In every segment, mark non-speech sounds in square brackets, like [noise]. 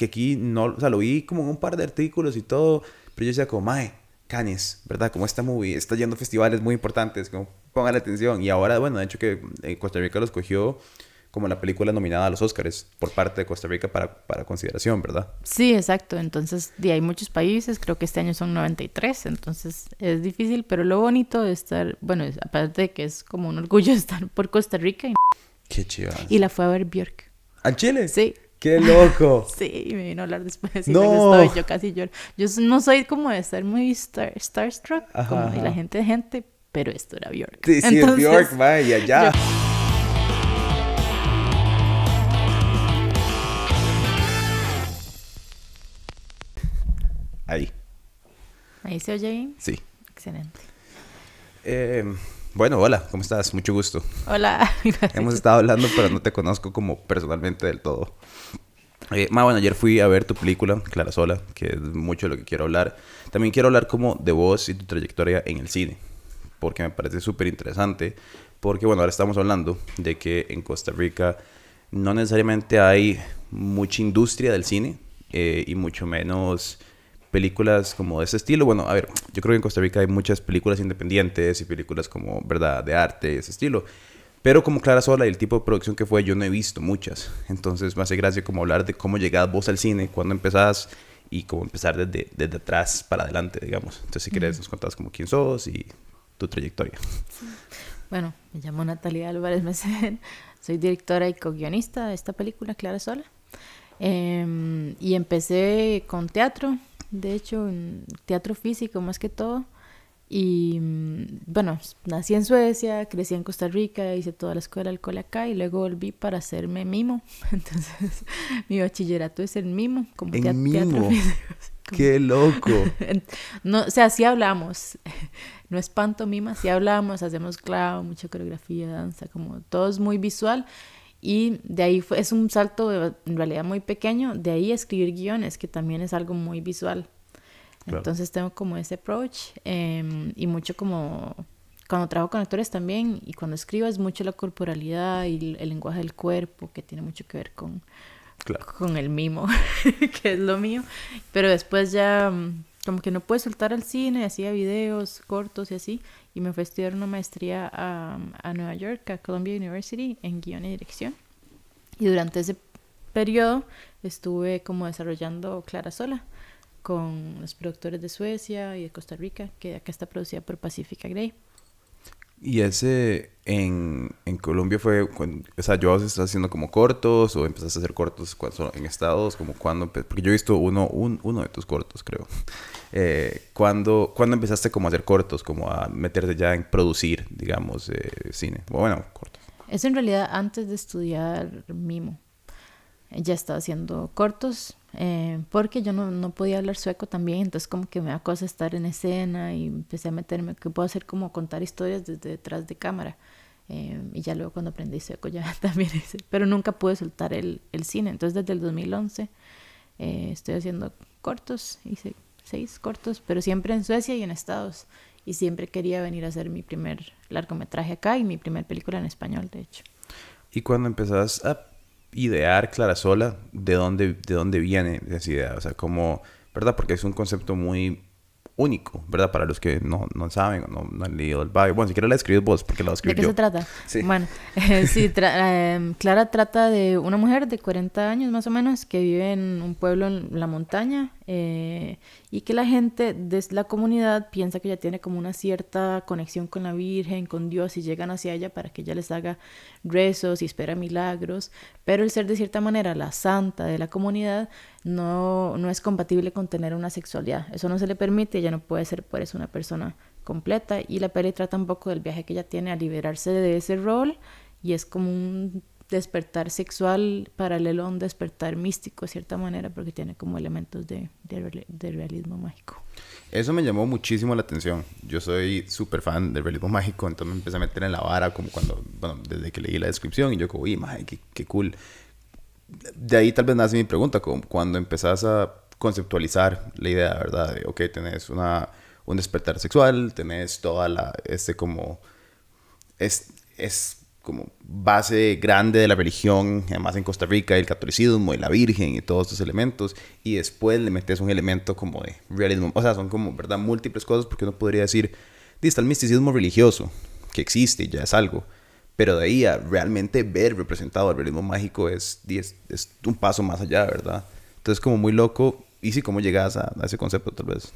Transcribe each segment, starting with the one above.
que aquí no, o sea, lo vi como en un par de artículos y todo, pero yo decía como, mae, Canes, ¿verdad? Como esta movie está yendo a festivales muy importantes, como pongan atención. Y ahora, bueno, de hecho que eh, Costa Rica los cogió como la película nominada a los Oscars por parte de Costa Rica para, para consideración, ¿verdad? Sí, exacto. Entonces, de hay muchos países, creo que este año son 93, entonces es difícil, pero lo bonito de estar, bueno, aparte de que es como un orgullo [laughs] estar por Costa Rica. Y, Qué chido. Y la fue a ver Björk. ¿A Chile? Sí. ¡Qué loco! [laughs] sí, me vino a hablar después. Y no. Estoy, yo casi lloro. Yo no soy como de estar muy star, starstruck, como y la gente de gente, pero esto era Björk. Sí, sí, es Björk, vaya, ya. Ahí. ¿Ahí se oye bien? Sí. Excelente. Eh, bueno, hola, ¿cómo estás? Mucho gusto. Hola. [laughs] Hemos estado hablando, pero no te conozco como personalmente del todo. Eh, bueno, ayer fui a ver tu película, Clara Sola, que es mucho de lo que quiero hablar. También quiero hablar como de vos y tu trayectoria en el cine, porque me parece súper interesante. Porque, bueno, ahora estamos hablando de que en Costa Rica no necesariamente hay mucha industria del cine eh, y mucho menos películas como de ese estilo. Bueno, a ver, yo creo que en Costa Rica hay muchas películas independientes y películas como, ¿verdad?, de arte, ese estilo. Pero como Clara Sola y el tipo de producción que fue, yo no he visto muchas. Entonces me hace gracia como hablar de cómo llegás vos al cine, cuándo empezás y cómo empezar desde, desde atrás para adelante, digamos. Entonces si querés nos contás como quién sos y tu trayectoria. Bueno, me llamo Natalia Álvarez Mesén, [laughs] soy directora y co-guionista de esta película, Clara Sola. Em, y empecé con teatro, de hecho, en teatro físico más que todo. Y mm, bueno, nací en Suecia, crecí en Costa Rica, hice toda la escuela cole acá y luego volví para hacerme mimo. [laughs] Entonces, mi bachillerato es en mimo, como ¿En mimo? [laughs] ¡Qué loco! [laughs] no, o sea, sí hablamos. No es pantomima, sí hablamos, hacemos clavo, mucha coreografía, danza, como todo es muy visual. Y de ahí fue, es un salto en realidad muy pequeño, de ahí escribir guiones, que también es algo muy visual. Entonces tengo como ese approach em, y mucho como cuando trabajo con actores también y cuando escribo es mucho la corporalidad y el, lenguaje del cuerpo, que tiene mucho que ver con, con el mimo, [laughs] que es lo mío. Pero después ya mm, como que no pude soltar al cine, hacía videos cortos y así y me fui a estudiar una maestría a, a Nueva York, a Columbia University, en guion y dirección. Y durante ese periodo estuve como desarrollando Clara Sola con los productores de Suecia y de Costa Rica, que acá está producida por Pacifica Grey. ¿Y ese en, en Colombia fue, o sea, yo estás haciendo como cortos o empezaste a hacer cortos en estados, como cuando, porque yo he visto uno, uno de tus cortos, creo. [laughs] Eh, ¿cuándo, empezaste como a hacer cortos, como a meterte ya en producir, digamos, eh, cine? Bueno, cortos. Es en realidad antes de estudiar mimo. Ya estaba haciendo cortos eh, porque yo no, no, podía hablar sueco también, entonces como que me da cosa estar en escena y empecé a meterme, que puedo hacer como contar historias desde detrás de cámara. Eh, y ya luego cuando aprendí sueco ya [laughs] también hice, pero nunca pude soltar el, el cine, entonces desde el 2011 eh, estoy haciendo cortos, hice seis cortos, pero siempre en Suecia y en Estados. Y siempre quería venir a hacer mi primer largometraje acá y mi primer película en español, de hecho. ¿Y cuando empezás a idear Clara Sola, de dónde, de dónde viene esa idea? O sea, como, ¿verdad? Porque es un concepto muy único, ¿verdad? Para los que no, no saben o no, no, han leído el bio. Bueno, si quieres la escribes vos, porque la escribí ¿De qué se trata? Sí. Bueno, [laughs] eh, sí, eh, Clara trata de una mujer de 40 años más o menos que vive en un pueblo en la montaña eh, y que la gente de la comunidad piensa que ella tiene como una cierta conexión con la Virgen, con Dios y llegan hacia ella para que ella les haga rezos y espera milagros, pero el ser de cierta manera la santa de la comunidad no, no es compatible con tener una sexualidad. Eso no se le permite, ella no puede ser por eso una persona completa. Y la peli trata un poco del viaje que ella tiene a liberarse de ese rol y es como un despertar sexual paralelo a un despertar místico de cierta manera porque tiene como elementos de, de, realismo mágico. Eso me llamó muchísimo la atención. Yo soy súper fan del realismo mágico, entonces me empecé a meter en la vara como cuando, bueno, desde que leí la descripción y yo como, uy, qué, qué cool de ahí tal vez nace mi pregunta, como cuando empezás a conceptualizar la idea, ¿verdad? De, ok, tenés una, un despertar sexual, tenés toda la, este como, es, es como base grande de la religión, además en Costa Rica, el catolicismo y la Virgen y todos estos elementos, y después le metes un elemento como de realismo, o sea, son como, ¿verdad?, múltiples cosas, porque uno podría decir, está el misticismo religioso, que existe ya es algo, pero de ahí a realmente ver representado el realismo mágico es, es, es un paso más allá, ¿verdad? Entonces, como muy loco, y sí, ¿cómo llegas a, a ese concepto, tal vez?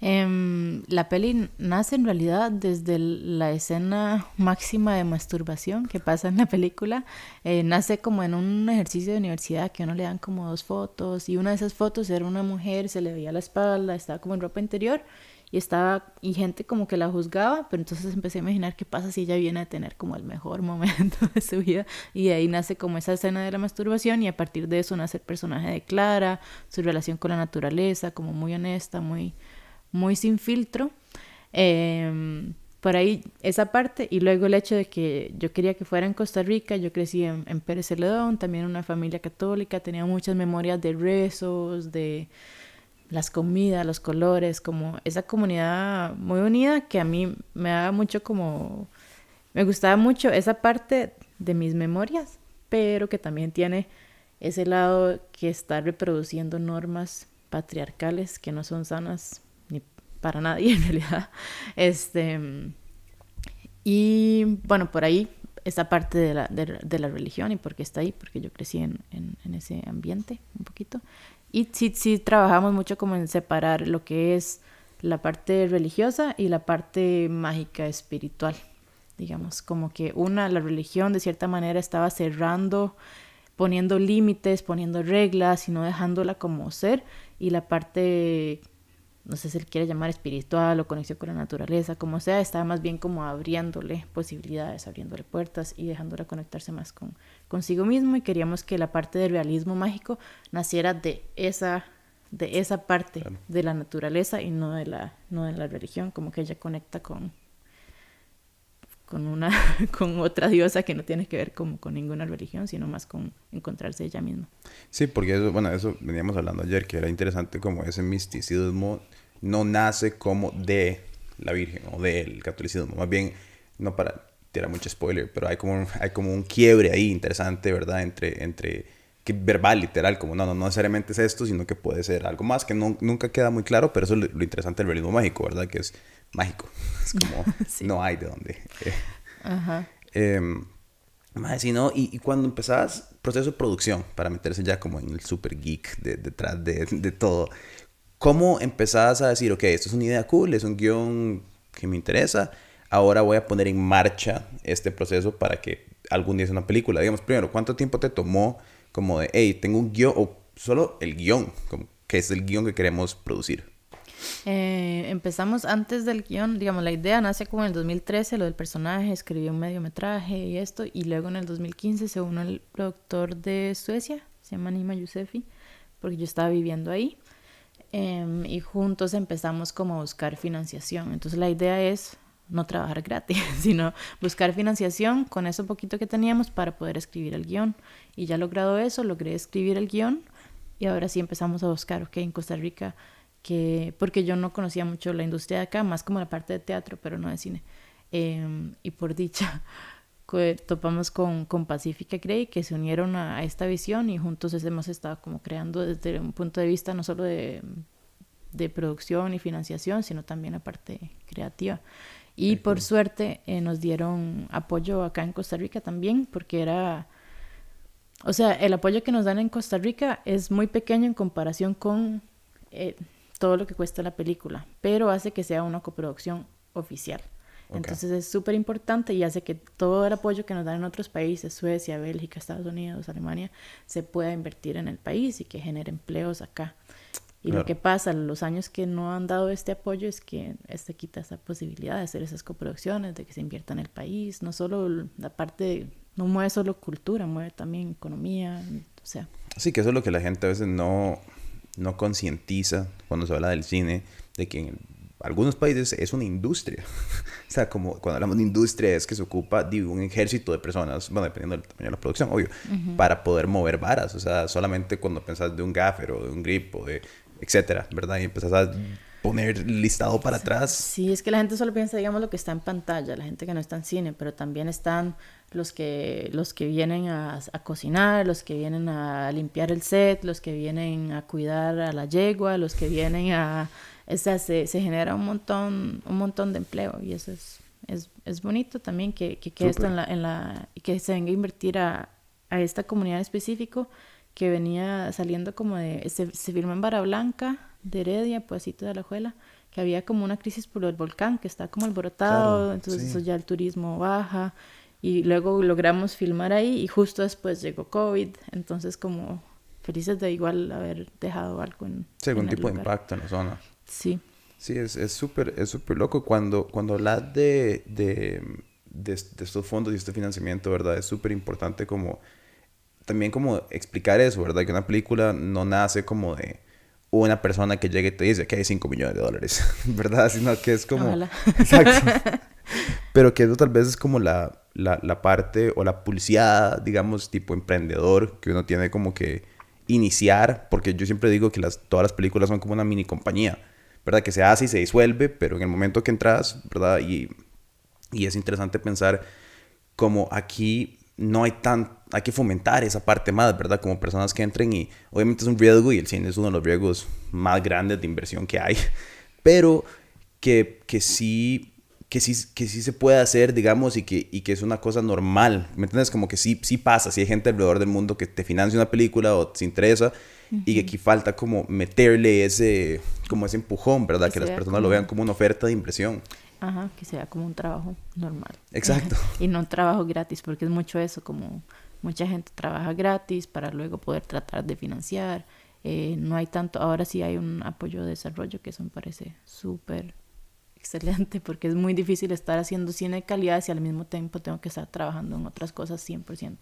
Eh, la peli nace en realidad desde la escena máxima de masturbación que pasa en la película. Eh, nace como en un ejercicio de universidad que uno le dan como dos fotos y una de esas fotos era una mujer, se le veía la espalda, estaba como en ropa interior y estaba y gente como que la juzgaba, pero entonces empecé a imaginar qué pasa si ella viene a tener como el mejor momento [laughs] de su vida y de ahí nace como esa escena de la masturbación y a partir de eso nace el personaje de Clara, su relación con la naturaleza, como muy honesta, muy muy sin filtro. Eh, por ahí esa parte y luego el hecho de que yo quería que fuera en Costa Rica, yo crecí en, en Pérez Celedón, también una familia católica, tenía muchas memorias de rezos, de las comidas, los colores, como esa comunidad muy unida que a mí me daba mucho como, me gustaba mucho esa parte de mis memorias, pero que también tiene ese lado que está reproduciendo normas patriarcales que no son sanas para nadie [laughs] en realidad. Este, y bueno, por ahí esa parte de la, de, de la religión y por qué está ahí, porque yo crecí en, en, en, ese ambiente un poquito. Y sí, sí trabajamos mucho como en separar lo que es la parte religiosa y la parte mágica espiritual. Digamos, como que una, la religión de cierta manera estaba cerrando, poniendo límites, poniendo reglas y no dejándola como ser. Y la parte no sé si él quiere llamar espiritual o conexión con la naturaleza, como sea, estaba más bien como abriéndole posibilidades, abriéndole puertas y dejándola conectarse más con consigo mismo y queríamos que la parte del realismo mágico naciera de esa de esa parte claro. de la naturaleza y no de la no de la religión, como que ella conecta con con una [laughs] con otra diosa que no tiene que ver como con ninguna religión, sino más con encontrarse ella misma. Sí, porque eso, bueno, eso veníamos hablando ayer, que era interesante como ese misticismo no nace como de la Virgen o del catolicismo, más bien, no para tirar mucho spoiler, pero hay como, hay como un quiebre ahí interesante, ¿verdad? Entre, entre que verbal, literal, como no, no, no necesariamente es esto, sino que puede ser algo más que no, nunca queda muy claro, pero eso es lo, lo interesante del realismo mágico, ¿verdad? Que es mágico. Es como, [laughs] sí. no hay de dónde. Ajá. Eh, más, si no, y, y, cuando empezabas proceso de producción, para meterse ya como en el super geek de, detrás de, de, todo, ¿cómo empezabas a decir, ok, esto es una idea cool, es un guion que me interesa, ahora voy a poner en marcha este proceso para que algún día sea una película? Digamos, primero, ¿cuánto tiempo te tomó como de, hey, tengo un guion, o solo el guion, como, que es el guion que queremos producir? Eh, empezamos antes del guion, digamos, la idea nace como en el 2013, lo del personaje, escribió un mediometraje y esto, y luego en el 2015 se unió el productor de Suecia, se llama Nima Yusefi, porque yo estaba viviendo ahí, eh, y juntos empezamos como a buscar financiación. Entonces la idea es no trabajar gratis, [laughs] sino buscar financiación con eso poquito que teníamos para poder escribir el guion. Y ya logrado eso, logré escribir el guion y ahora sí empezamos a buscar, ok, en Costa Rica que porque yo no conocía mucho la industria de acá, más como la parte de teatro, pero no de cine. Eh, y por dicha, [laughs] topamos con, con Pacifica Grey, que se unieron a, a, esta visión y juntos hemos estado como creando desde un punto de vista no solo de, de producción y financiación, sino también la parte creativa. Y okay. por suerte eh, nos dieron apoyo acá en Costa Rica también, porque era... O sea, el apoyo que nos dan en Costa Rica es muy pequeño en comparación con eh, todo lo que cuesta la película, pero hace que sea una coproducción oficial. Okay. Entonces es súper importante y hace que todo el apoyo que nos dan en otros países, Suecia, Bélgica, Estados Unidos, Alemania, se pueda invertir en el país y que genere empleos acá. Y claro. lo que pasa, los años que no han dado este apoyo es que este quita esa posibilidad de hacer esas coproducciones, de que se invierta en el país. No solo la parte, no mueve solo cultura, mueve también economía, o sea. Sí, que eso es lo que la gente a veces no, no concientiza cuando se habla del cine, de que en algunos países es una industria. [laughs] o sea, como cuando hablamos de industria es que se ocupa de un ejército de personas, bueno, dependiendo del tamaño de la producción, obvio, uh -huh. para poder mover varas. O sea, solamente cuando pensás de un gaffer o de un grip o de etcétera, ¿verdad? Y empezás a poner listado para atrás. Sí, es que la gente solo piensa, digamos, lo que está en pantalla, la gente que no está en cine, pero también están los que, los que vienen a, a cocinar, los que vienen a limpiar el set, los que vienen a cuidar a la yegua, los que vienen a... O sea, se, se genera un montón, un montón de empleo y eso es, es, es bonito también que, que, que esto en la, en la, que se venga a invertir a, a esta comunidad específico que venía saliendo como de, se, se firmó en Vara Blanca, de Heredia, Puesito de la Juela, que había como una crisis por el volcán, que está como alborotado, Claro, entonces sí. eso ya el turismo baja, y luego logramos filmar ahí, y justo después llegó COVID, entonces como felices de igual haber dejado algo en, Sí, algún en tipo de lugar. impacto en la zona. Sí, Sí, es es súper es súper loco cuando, cuando hablas de, de, de, de estos fondos y este financiamiento, ¿verdad? Es súper importante como también como explicar eso, ¿verdad? Que una película no nace como de una persona que llegue y te dice que hay 5 millones de dólares, [laughs] ¿verdad? Sino que es como... Ojalá. [laughs] Exacto. Pero que eso tal vez es como la, la, la parte o la publicidad, digamos, tipo emprendedor que uno tiene como que iniciar, porque yo siempre digo que las, todas las películas son como una mini compañía, ¿verdad? Que se hace y se disuelve, pero en el momento que entras, ¿verdad? Y, y es interesante pensar como aquí no hay tan, hay que fomentar esa parte más, ¿verdad? Como personas que entren y obviamente es un riesgo y el cine es uno de los riesgos más grandes de inversión que hay, [laughs] pero que, que sí que sí, que sí se puede hacer, digamos, y que, y que es una cosa normal, ¿me entiendes? Como que sí, sí pasa, si hay gente alrededor del mundo que te financia una película o te interesa y que aquí falta como meterle ese, como ese empujón, ¿verdad? Que Que las personas lo vean como una oferta de impresión. Ajá, que sea como un trabajo normal. Exacto. [laughs] y no un trabajo gratis, porque es mucho eso, como mucha gente trabaja gratis para luego poder tratar de financiar. Eh, no hay tanto, ahora sí hay un apoyo de desarrollo que eso me parece súper excelente, [laughs] porque es muy difícil estar haciendo cine de calidad si al mismo tiempo tengo que estar trabajando en otras cosas 100%.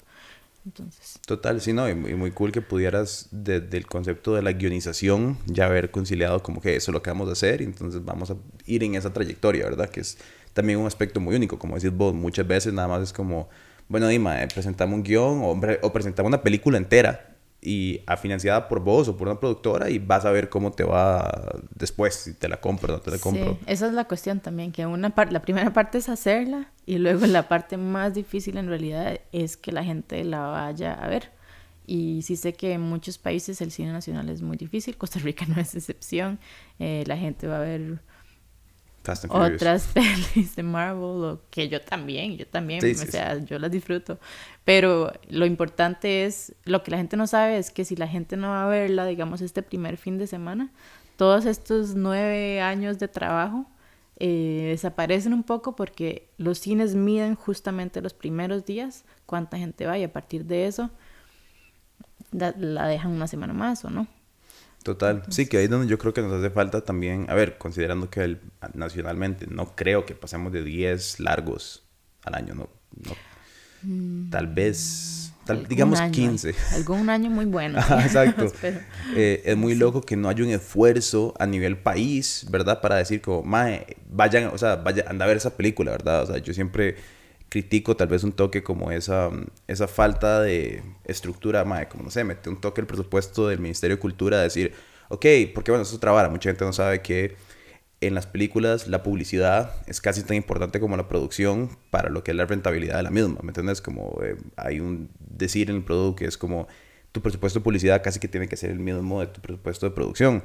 Total, sí, no, y muy, cool que pudieras desde el concepto de la guionización ya haber conciliado como que eso es lo que vamos a hacer y entonces vamos a ir en esa trayectoria, ¿verdad? Que es también un aspecto muy único, como decís vos, muchas veces nada más es como, bueno, Dima, eh, presentamos un guion o, o presentamos una película entera y a financiada por vos o por una productora y vas a ver cómo te va después, si te la compro o no te la compro. Sí, esa es la cuestión también, que una la primera parte es hacerla y luego la parte más difícil en realidad es que la gente la vaya a ver. Y sí sé que en muchos países el cine nacional es muy difícil, Costa Rica [laughs] no es excepción, eh, la gente va a ver Fast and Furious. otras [laughs] pelis de Marvel, o que yo también, yo también, Sí, o sí, sea, yo las disfruto. Pero lo importante es, lo que la gente no sabe es que si la gente no va a verla, digamos, este primer fin de semana, todos estos nueve años de trabajo eh, desaparecen un poco porque los cines miden justamente los primeros días cuánta gente va y a partir de eso la dejan una semana más o no. Total, sí, que ahí es donde yo creo que nos hace falta también, a ver, considerando que el- nacionalmente no creo que pasemos de 10 largos al año, no, no. tal vez, tal- Mm. Digamos año, 15. Algún año muy bueno. Ajá, [laughs] Exacto. [laughs] Eh, es muy loco que no haya un esfuerzo a nivel país, ¿verdad? Para decir como, mae, vayan, o sea, vaya, anda a ver esa película, ¿verdad? O sea, yo siempre critico tal vez un toque como esa, esa falta de estructura, mae, como no sé, mete un toque el presupuesto del Ministerio de Cultura a decir, ok, porque bueno, eso es mucha gente no sabe que en las películas la publicidad es casi tan importante como la producción para lo que es la rentabilidad de la misma, ¿me entiendes? Como eh, hay un decir en el producto que es como tu presupuesto de publicidad casi que tiene que ser el mismo de tu presupuesto de producción.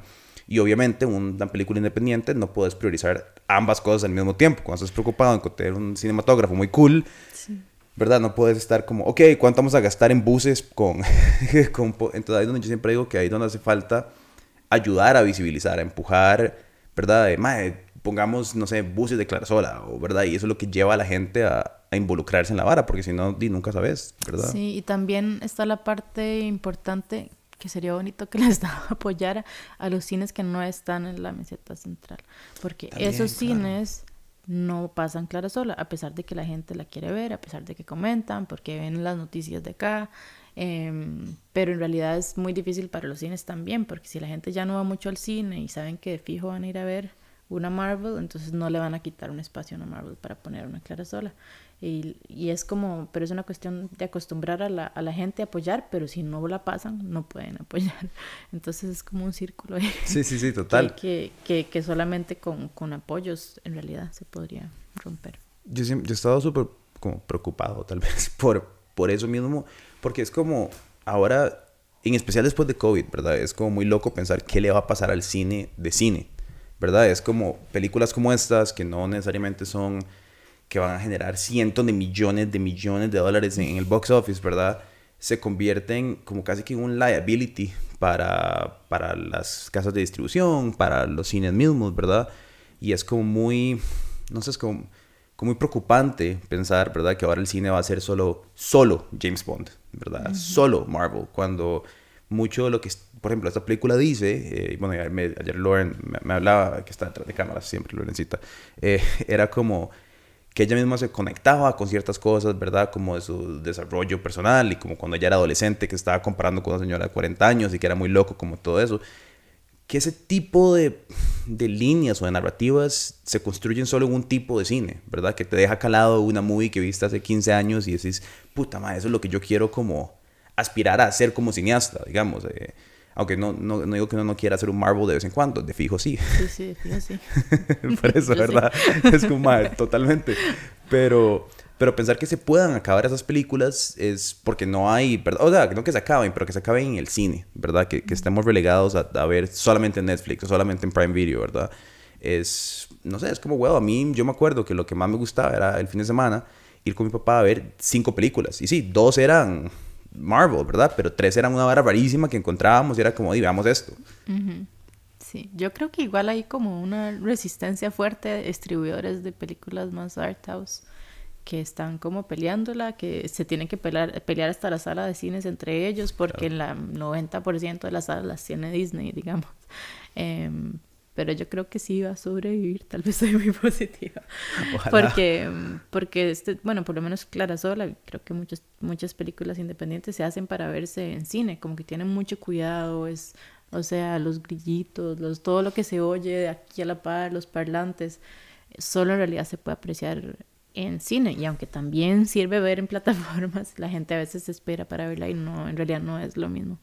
Y obviamente una película independiente no puedes priorizar ambas cosas al mismo tiempo. Cuando estás preocupado en tener un cinematógrafo muy cool, ¿verdad? No puedes estar como, ok, ¿cuánto vamos a gastar en buses con... [laughs] con po-?" Entonces ahí es donde yo siempre digo que ahí es donde hace falta ayudar a visibilizar, a empujar, ¿verdad? De, "Mae, pongamos, no sé, buses de Clarasola, o ¿verdad? Y eso es lo que lleva a la gente a, a involucrarse en la vara, porque si no, di, nunca sabes, ¿verdad? Sí, y también está la parte importante que sería bonito que [laughs] el Estado apoyara a los cines que no están en la meseta central, porque También, esos claro. cines no pasan Clara Sola, a pesar de que la gente la quiere ver, a pesar de que comentan, porque ven las noticias de acá, em, pero en realidad es muy difícil para los cines también, porque si la gente ya no va mucho al cine y saben que de fijo van a ir a ver una Marvel, entonces no le van a quitar un espacio a una Marvel para poner una Clara Sola. Y, y, es como, pero es una cuestión de acostumbrar a la, a la, gente a apoyar, pero si no la pasan, no pueden apoyar. [laughs] Entonces es como un círculo. Ahí, sí, sí, sí, [laughs] total. Que, que, que solamente con, con, apoyos en realidad se podría romper. Yo, yo he estado súper como preocupado tal [laughs] vez por, por eso mismo, porque es como ahora, en especial después de COVID, ¿verdad? Es como muy loco pensar qué le va a pasar al cine de cine, ¿verdad? Es como películas como estas que no necesariamente son que van a generar cientos de millones de millones de dólares en, el box office, ¿verdad? Se convierten como casi que en un liability para, para las casas de distribución, para los cines mismos, ¿verdad? Y es como muy, no sé, es como, como muy preocupante pensar, ¿verdad? Que ahora el cine va a ser solo, solo James Bond, ¿verdad? Solo Marvel, cuando mucho de lo que, por ejemplo, esta película dice, eh, bueno, ayer, Lauren me, hablaba, que está detrás de cámaras siempre, Lorencita, eh, [laughs] era como que ella misma se conectaba con ciertas cosas, ¿verdad? Como de su desarrollo personal y como cuando ella era adolescente, que estaba comparando con una señora de 40 años y que era muy loco, como todo eso. Que ese tipo de, de líneas o de narrativas se construyen solo en un tipo de cine, ¿verdad? Que te deja calado una movie que viste hace 15 años y decís, puta madre, eso es lo que yo quiero como aspirar a hacer como cineasta, digamos. Eh, aunque no, no, no, digo que uno no quiera hacer un Marvel de vez en cuando, de fijo sí. Sí, sí, de fijo sí. [laughs] Por eso, [laughs] ¿verdad? Es como, totalmente. Pero, pero pensar que se puedan acabar esas películas es porque no hay, ¿verdad? O sea, no que se acaben, pero que se acaben en el cine, ¿verdad? Que, que estemos relegados a, a, ver solamente en Netflix o solamente en Prime Video, ¿verdad? Es, no sé, es como, huevo, a mí yo me acuerdo que lo que más me gustaba era el fin de semana ir con mi papá a ver cinco películas. Y sí, dos eran Marvel, ¿verdad? Pero tres eran una vara rarísima que encontrábamos y era como, y veamos esto. Sí, yo creo que igual hay como una resistencia fuerte de distribuidores de películas más art house que están como peleándola, que se tienen que pelear, pelear hasta la sala de cines entre ellos, porque en la 90% de las salas las tiene Disney, [laughs] digamos. Eh, pero yo creo que sí va a sobrevivir, tal vez soy muy [laughs] positiva. Porque, porque este, bueno, por lo menos Clara Sola, creo que muchas, muchas películas independientes se hacen para verse en cine, como que tienen mucho cuidado, es, o sea, los grillitos, los, todo lo que se oye de aquí a la par, los parlantes, solo en realidad se puede apreciar en cine y aunque también sirve ver en [laughs] plataformas, la gente a veces espera para verla y no, en realidad no es lo mismo.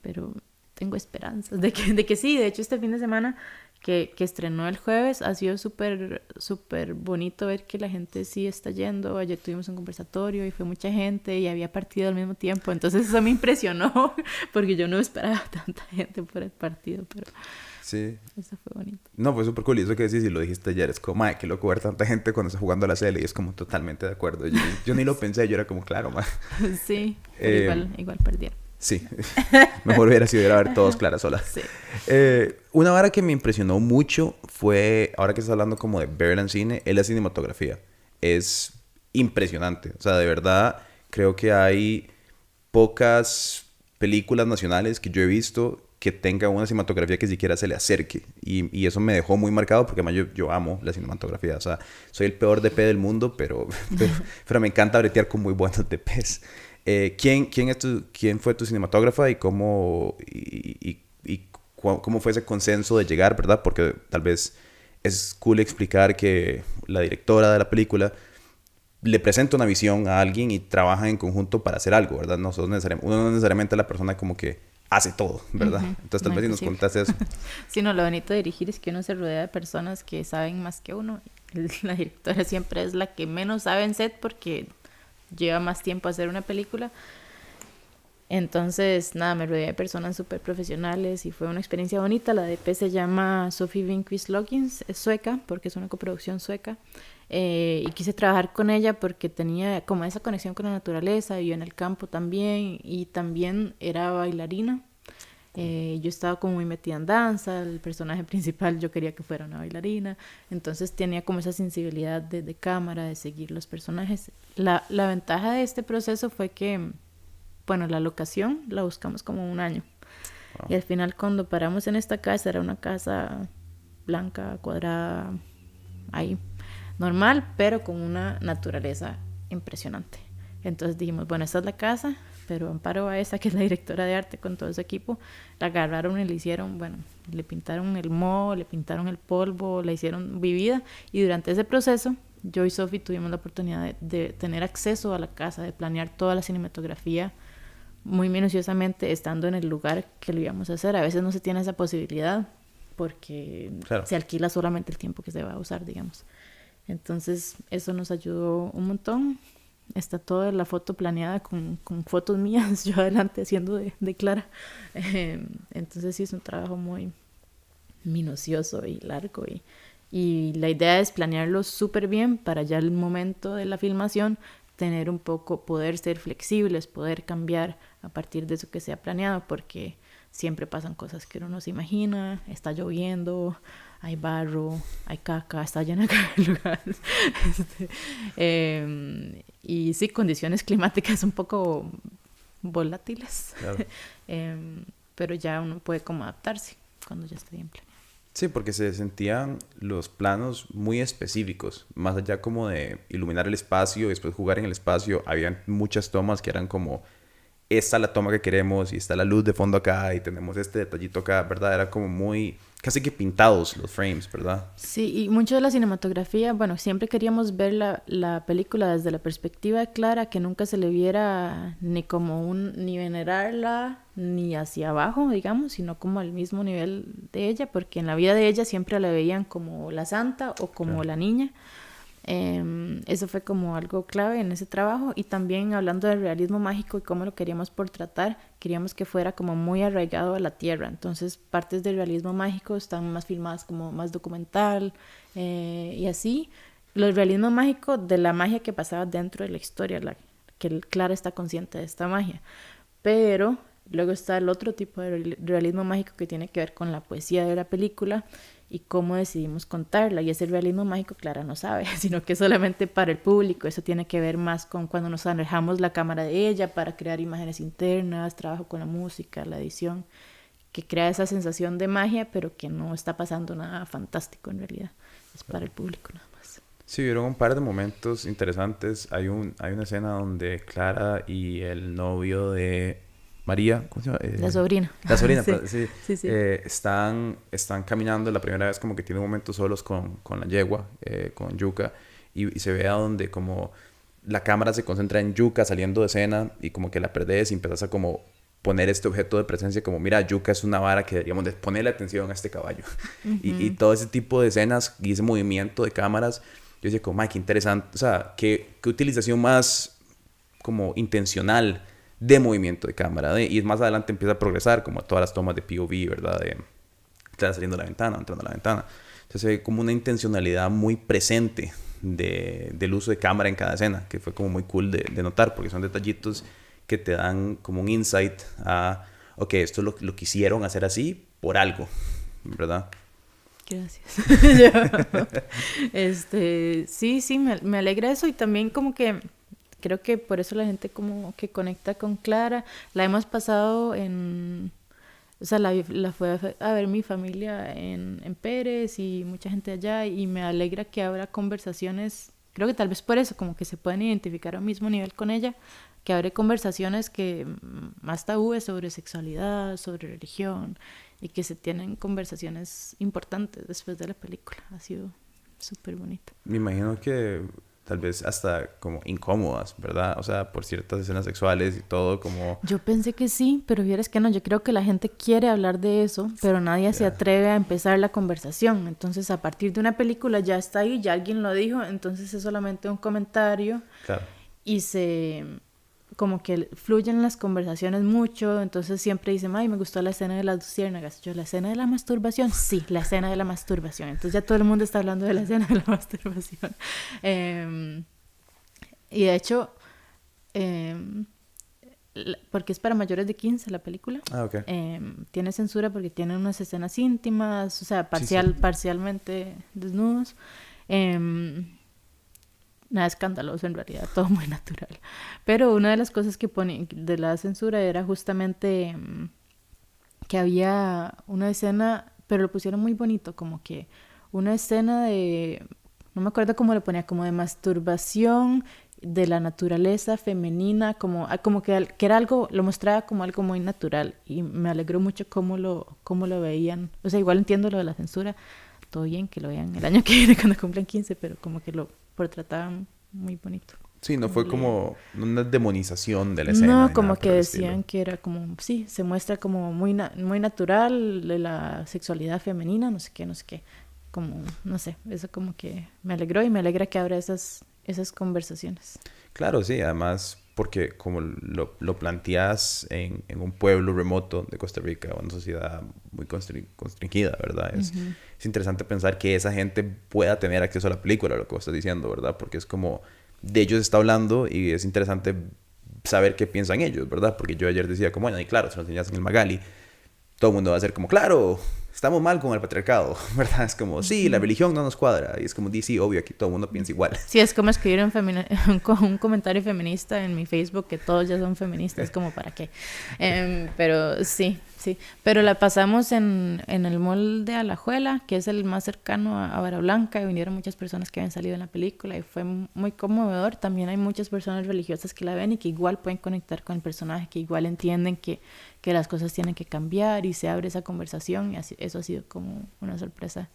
Pero tengo esperanzas de que, de que sí. De hecho, este fin de semana que, que estrenó el jueves ha sido súper, súper bonito ver que la gente sí está yendo. Ayer tuvimos un conversatorio y fue mucha gente y había partido al mismo tiempo. Entonces eso me impresionó [laughs] porque yo no esperaba [laughs] tanta gente por el partido, pero... Sí. Eso fue bonito. No, fue súper cool. Y eso que decís, y lo dijiste ayer, es como, madre, qué loco ver tanta gente cuando está jugando a la serie. Y es como totalmente de acuerdo. Yo, yo ni lo [laughs] pensé, yo era como, claro, madre. Sí, eh, igual, igual perdieron. Sí, [laughs] mejor hubiera sido ir a ver todos claras solas. Sí. Eh, una vara que me impresionó mucho fue, ahora que estás hablando como de ver en cine, es la cinematografía. Es impresionante. O sea, de verdad, creo que hay pocas películas nacionales que yo he visto que tengan una cinematografía que siquiera se le acerque. Y, y eso me dejó muy marcado porque además yo, yo, amo la cinematografía. O sea, soy el peor DP del mundo, pero, [laughs] pero, pero me encanta bretear con muy buenos DPs. Eh, ¿quién, quién, es tu, ¿Quién fue tu cinematógrafa y cómo, y, y, cómo fue ese consenso de llegar, verdad? Porque tal vez es cool explicar que la directora de la película le presenta una visión a alguien y trabaja en conjunto para hacer algo, ¿verdad? No necesariamente, uno no necesariamente la persona como que hace todo, ¿verdad? Entonces tal vez si nos contas eso. [laughs] sí, no, lo bonito de dirigir es que uno se rodea de personas que saben más que uno. [laughs] La directora siempre es la que menos sabe en set porque lleva más tiempo hacer una película. Entonces, nada, me rodeé de personas súper profesionales y fue una experiencia bonita. La DP se llama Sophie Vinquist Loggins, es sueca, porque es una coproducción sueca. Eh, y quise trabajar con ella porque tenía como esa conexión con la naturaleza, vivió en el campo también y también era bailarina. Eh, yo estaba como muy metida en danza, el personaje [laughs] principal yo quería que fuera una bailarina, entonces tenía como esa sensibilidad de, cámara, de seguir los personajes. La, la, ventaja de este proceso fue que, bueno, la locación la buscamos como un año. Y al final cuando paramos en esta casa, era una casa blanca, cuadrada, ahí, normal, pero con una naturaleza impresionante. Entonces dijimos, bueno, esta es la casa, pero Amparo esa [laughs] que es la directora de arte con todo su equipo, la agarraron y le hicieron, bueno, le pintaron el moho, le pintaron el polvo, la hicieron vivida y durante ese proceso yo y Sophie tuvimos la oportunidad de, tener acceso a la casa, de planear toda la cinematografía muy minuciosamente estando en el lugar que lo íbamos a hacer. A veces no se tiene esa posibilidad porque se alquila solamente el tiempo que se va a usar, digamos. Entonces eso nos ayudó un montón está toda la foto planeada con, con fotos mías, [laughs] yo adelante haciendo de, Clara. Em, entonces sí es un trabajo muy minucioso y largo y, y la idea es planearlo súper bien para ya el momento de la filmación tener un poco, poder ser flexibles, poder cambiar a partir de eso que se ha planeado, porque siempre pasan cosas que uno no se imagina, está lloviendo, hay barro, hay caca, está llena de [laughs] lugares. Este, em, y sí, condiciones climáticas un poco volátiles. [laughs] Em, pero ya uno puede como adaptarse cuando ya está bien planeado. Sí, porque se sentían los planos muy específicos, más allá como de iluminar el espacio y después jugar en el espacio, habían muchas tomas que eran como esta es la toma que queremos y está la luz de fondo acá y tenemos este detallito acá, ¿verdad? Era como muy, casi que pintados los frames, ¿verdad? Sí, y mucho de la cinematografía, bueno, siempre queríamos ver la, la película desde la perspectiva de Clara, que nunca se le viera ni como un, ni venerarla, ni hacia abajo, digamos, sino como al mismo nivel de ella, porque en la vida de ella siempre la veían como la santa o como la niña. Em, eso fue como algo clave en ese trabajo y también hablando del realismo mágico y cómo lo queríamos por tratar, queríamos que fuera como muy arraigado a la tierra. Entonces partes del realismo mágico están más filmadas como más documental eh, y así. Los realismo mágico de la magia que pasaba dentro de la historia, que Clara está consciente de esta magia. Pero luego está el otro tipo de realismo mágico que tiene que ver con la poesía de la película y cómo decidimos contarla. Y ese realismo mágico, Clara no sabe, [laughs] sino que solamente para el público. Eso tiene que ver más con cuando nos alejamos la cámara de ella para crear imágenes internas, trabajo con la música, la edición, que crea esa sensación de magia, pero que no está pasando nada fantástico en realidad. Es para el público nada más. Sí, hubieron un par de momentos interesantes. Hay, un, hay una escena donde Clara y el novio de María, ¿cómo se llama? Eh, la sobrina. La sobrina, [laughs] sí. sí, sí. Eh, están, están caminando la primera vez como que tienen momentos solos con, con la yegua, eh, con Yuka, y, se ve a donde como la cámara se concentra en Yuka saliendo de escena y como que la perdés y empezás a como poner este objeto de presencia como, mira, Yuka es una vara que deberíamos de ponerle atención a este caballo. [laughs] y, y, todo ese tipo de escenas y ese movimiento de cámaras, yo decía como, qué interesante, o sea, qué, qué utilización más como intencional de movimiento de cámara. y más adelante empieza a progresar, como todas las tomas de POV, ¿verdad? De estar saliendo a la ventana, entrando a la ventana. Entonces se ve como una intencionalidad muy presente de, del uso de cámara en cada escena, que fue como muy cool de, de, notar, porque son detallitos que te dan como un insight a, ok, esto lo, lo quisieron hacer así por algo, ¿verdad? Gracias. [laughs] este, sí, sí, me, me alegra eso y también como que creo que por eso la gente como que conecta con Clara. La hemos pasado en... O sea, la, la fue a ver mi familia en, en Pérez y mucha gente allá y me alegra que habrá conversaciones, creo que tal vez por eso, como que se pueden identificar al mismo nivel con ella, que habrá conversaciones que más tabúes sobre sexualidad, sobre religión y que se tienen conversaciones importantes después de la película. Ha sido súper bonito. Me imagino que tal vez hasta como incómodas, ¿verdad? O sea, por ciertas escenas sexuales y todo como... Yo pensé que sí, pero vieras que no, yo creo que la gente quiere hablar de eso, pero nadie se atreve a empezar la conversación. Entonces, a partir de una película ya está ahí, ya alguien lo dijo, entonces es solamente un comentario. Claro. Y se como que fluyen las conversaciones mucho, entonces siempre dicen, ay, me gustó la escena de las luciérnagas. Yo, ¿la escena de la masturbación? Sí, la escena de la masturbación. Entonces ya todo el mundo está hablando de la escena de la [laughs] masturbación. Em, y de hecho, em, porque es para mayores de 15 la película, ah, em, tiene censura porque tiene unas escenas íntimas, o sea, parcial, parcialmente desnudos nada escandaloso en realidad, todo muy natural. Pero una de las cosas que pone de la censura era justamente mm, que había una escena, pero lo pusieron muy bonito, como que una escena de, no me acuerdo cómo lo ponía, como de masturbación de la naturaleza femenina, como, ah, como que, era algo, lo mostraba como algo muy natural y me alegró mucho cómo lo, cómo lo veían. O sea, igual entiendo lo de la censura, todo bien que lo vean el año que viene [laughs] cuando cumplan 15, pero como que lo trataban muy bonito. Sí, no fue como una demonización de la escena. No, como que decían que era como, sí, se muestra como muy, muy natural de la sexualidad femenina, no sé qué, no sé qué. Como, no sé, eso como que me alegró y me alegra que abra esas, esas conversaciones. Claro, sí, además porque como lo, lo planteas en, en, un pueblo remoto de Costa Rica, una sociedad muy constringida, ¿verdad? Es, es interesante pensar que esa gente pueda tener acceso a la película, lo que vos estás diciendo, ¿verdad? Porque es como de ellos está hablando y es interesante saber qué piensan ellos, ¿verdad? Porque yo ayer decía como, bueno, y claro, se lo enseñas en el Magali, todo el mundo va a ser como, claro, estamos mal con el patriarcado, [laughs] ¿verdad? Es como, sí, la religión no nos cuadra. Y es como, sí, obvio, aquí todo el mundo piensa igual. Sí, es como escribir un, [laughs] un, comentario feminista en mi Facebook que todos ya son feministas, como para qué. Em, pero sí, sí. Pero la pasamos en, en el mall de Alajuela, que es el más cercano a, a Blanca, y vinieron muchas personas que habían salido en la película y fue muy conmovedor. También hay muchas personas religiosas que la ven y que igual pueden conectar con el personaje, que igual entienden que que las cosas tienen que cambiar y se abre esa conversación y así, eso ha sido como una sorpresa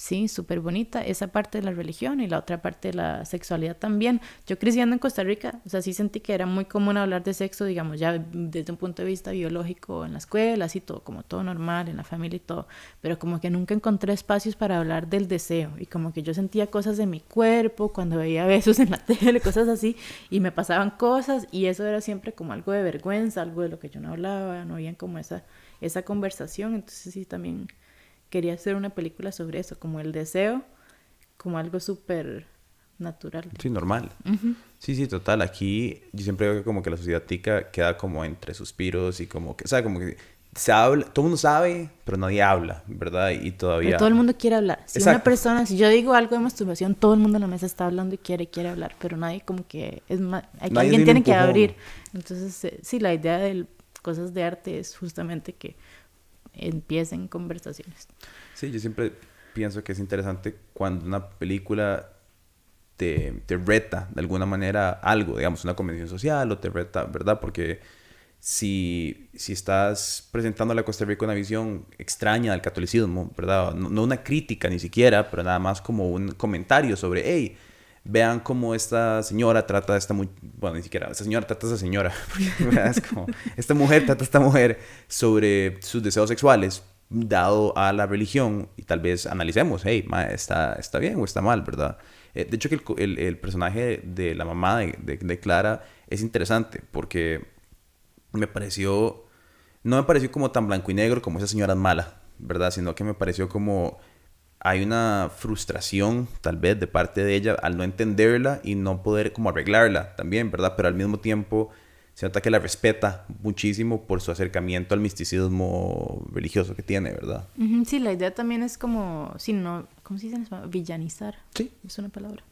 sí, súper bonita, esa parte de la religión y la otra parte de la sexualidad también. Yo creciendo en Costa Rica, o sea, sí sentí que era muy común hablar de sexo, digamos, ya desde un punto de vista biológico en la escuela, así todo, como todo normal, en la familia y todo, pero como que nunca encontré espacios para hablar del deseo y como que yo sentía cosas de mi cuerpo cuando veía [laughs] besos en la tele, cosas así, y me pasaban cosas y eso era siempre como algo de vergüenza, algo de lo que yo no hablaba, no había como esa, esa conversación, entonces sí también quería hacer una película sobre eso, como el deseo, como algo súper natural. Sí, normal. Sí, sí, total. Aquí yo siempre veo que como que la sociedad tica queda como entre suspiros y como que, o sea, como que se habla, todo el mundo sabe, pero nadie habla, ¿verdad? Y todavía... todo el mundo quiere hablar. Si una persona, si yo digo algo de masturbación, todo el mundo en la mesa está hablando y quiere, quiere hablar, pero nadie como que es más... alguien tiene que abrir. Entonces, eh, sí, la idea de cosas de arte es justamente que empiecen conversaciones. Sí, yo siempre pienso que es interesante cuando una película te, te, reta de alguna manera algo, digamos, una convención social o te reta, ¿verdad? Porque si, si estás presentando a la Costa Rica una visión extraña del catolicismo, ¿verdad? No, no, una crítica ni siquiera, pero nada más como un comentario sobre, hey, vean cómo esta señora trata a esta muy bueno ni siquiera esta señora trata a esa señora [laughs] es como esta mujer trata a esta mujer sobre sus deseos sexuales dado a la religión y tal vez analicemos hey está está bien o está mal verdad eh, de hecho que el, el, personaje de la mamá de, de, Clara es interesante porque me pareció no me pareció como tan blanco y negro como esa señora mala verdad sino que me pareció como hay una frustración tal vez de parte de ella al no entenderla y no poder como arreglarla también, ¿verdad? Pero al mismo tiempo se nota que la respeta muchísimo por su acercamiento al misticismo religioso que tiene, ¿verdad? Sí, la idea también es como, si no, ¿cómo se dice? Villanizar. Sí. Es una palabra.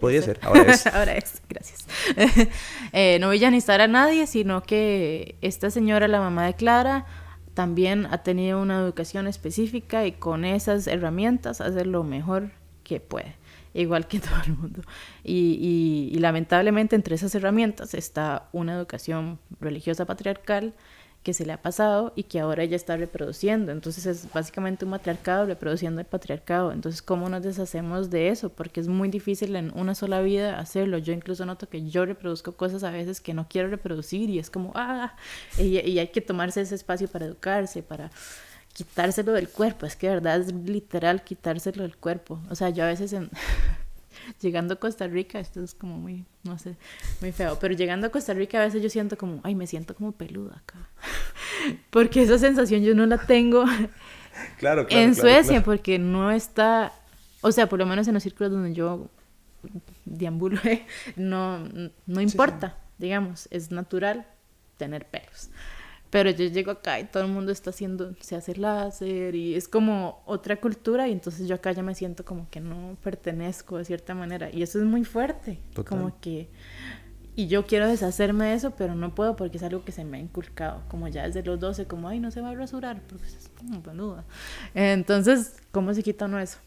Podría, ser. ahora es. [laughs] ahora es, gracias. [laughs] eh, no villanizar a nadie, sino que esta señora, la mamá de Clara, también ha tenido una educación específica y con esas herramientas hace lo mejor que puede, igual que [laughs] todo el mundo. Y, y lamentablemente entre esas herramientas está una educación religiosa patriarcal que se le ha pasado y que ahora ella está reproduciendo. Entonces es básicamente un matriarcado reproduciendo el patriarcado. Entonces, ¿cómo nos deshacemos de eso? Porque es muy difícil en una sola vida hacerlo. Yo incluso noto que yo reproduzco cosas a veces que no quiero reproducir y es como, ah, y, y hay que tomarse ese espacio para educarse, para quitárselo del cuerpo. Es que de verdad es literal quitárselo del cuerpo. O sea, yo a veces en... [laughs] [laughs] llegando a Costa Rica, esto es como muy, no sé, muy feo, pero llegando a Costa Rica a veces yo siento como, ay, me siento como peluda acá. [laughs] porque esa sensación yo no la tengo [laughs] claro, en Suecia, porque no está, o sea, por lo menos en los círculos donde yo deambulo, no, no importa, digamos, es natural tener pelos. Pero yo llego acá y todo el mundo está haciendo, se hace láser y es como otra cultura y entonces yo acá ya me siento como que no pertenezco de cierta manera y eso es muy fuerte, como que y yo quiero deshacerme de eso, pero no puedo porque es algo que se me ha inculcado, como ya desde los 12, como, ay, no se va a rasurar, porque es como peluda. Entonces, ¿cómo se quita uno eso?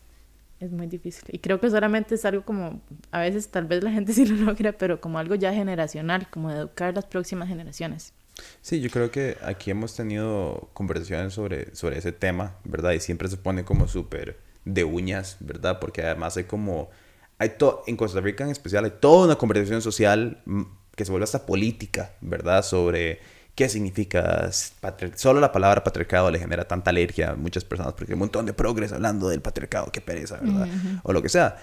es muy difícil. Y creo que solamente es algo como, a veces tal vez la gente [laughs] sí lo logra, pero como algo ya generacional, como de educar las próximas generaciones. Sí, yo creo que aquí hemos tenido conversaciones sobre, sobre ese tema, ¿verdad? Y siempre se pone como súper de uñas, ¿verdad? Porque además hay como, hay todo, en Costa Rica en especial, hay toda una conversación social mm, que se vuelve hasta política, ¿verdad? Sobre qué significa solo la palabra patriarcado le genera tanta alergia a muchas personas porque hay un montón de progres hablando del patriarcado, qué pereza, ¿verdad? O lo que sea.